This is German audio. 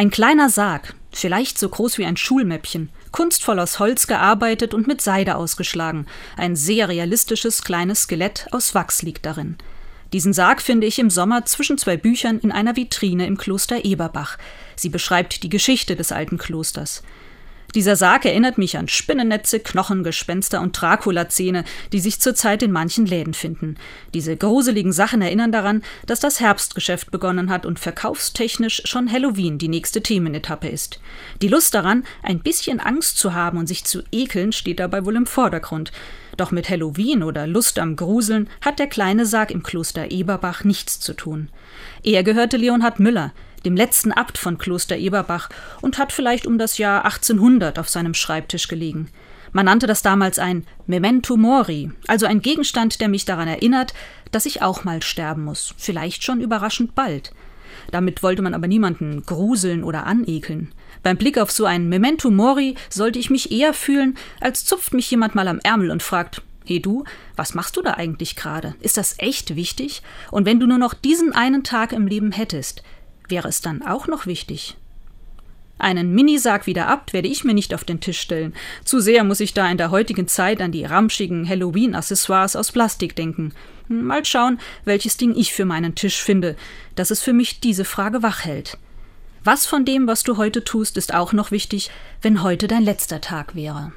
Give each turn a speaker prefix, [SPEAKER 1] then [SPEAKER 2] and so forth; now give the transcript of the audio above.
[SPEAKER 1] Ein kleiner Sarg, vielleicht so groß wie ein Schulmäppchen, kunstvoll aus Holz gearbeitet und mit Seide ausgeschlagen. Ein sehr realistisches kleines Skelett aus Wachs liegt darin. Diesen Sarg finde ich im Sommer zwischen zwei Büchern in einer Vitrine im Kloster Eberbach. Sie beschreibt die Geschichte des alten Klosters. Dieser Sarg erinnert mich an Spinnennetze, Knochengespenster und Dracula-Zähne, die sich zurzeit in manchen Läden finden. Diese gruseligen Sachen erinnern daran, dass das Herbstgeschäft begonnen hat und verkaufstechnisch schon Halloween die nächste Themenetappe ist. Die Lust daran, ein bisschen Angst zu haben und sich zu ekeln, steht dabei wohl im Vordergrund. Doch mit Halloween oder Lust am Gruseln hat der kleine Sarg im Kloster Eberbach nichts zu tun. Er gehörte Leonhard Müller, dem letzten Abt von Kloster Eberbach, und hat vielleicht um das Jahr 1800 auf seinem Schreibtisch gelegen. Man nannte das damals ein Memento Mori, also ein Gegenstand, der mich daran erinnert, dass ich auch mal sterben muss, vielleicht schon überraschend bald. Damit wollte man aber niemanden gruseln oder anekeln. Beim Blick auf so ein Memento Mori sollte ich mich eher fühlen, als zupft mich jemand mal am Ärmel und fragt, Hey du, was machst du da eigentlich gerade? Ist das echt wichtig? Und wenn du nur noch diesen einen Tag im Leben hättest, Wäre es dann auch noch wichtig? Einen Minisarg wieder ab werde ich mir nicht auf den Tisch stellen. Zu sehr muss ich da in der heutigen Zeit an die ramschigen Halloween-Accessoires aus Plastik denken. Mal schauen, welches Ding ich für meinen Tisch finde, dass es für mich diese Frage wach hält. Was von dem, was du heute tust, ist auch noch wichtig, wenn heute dein letzter Tag wäre?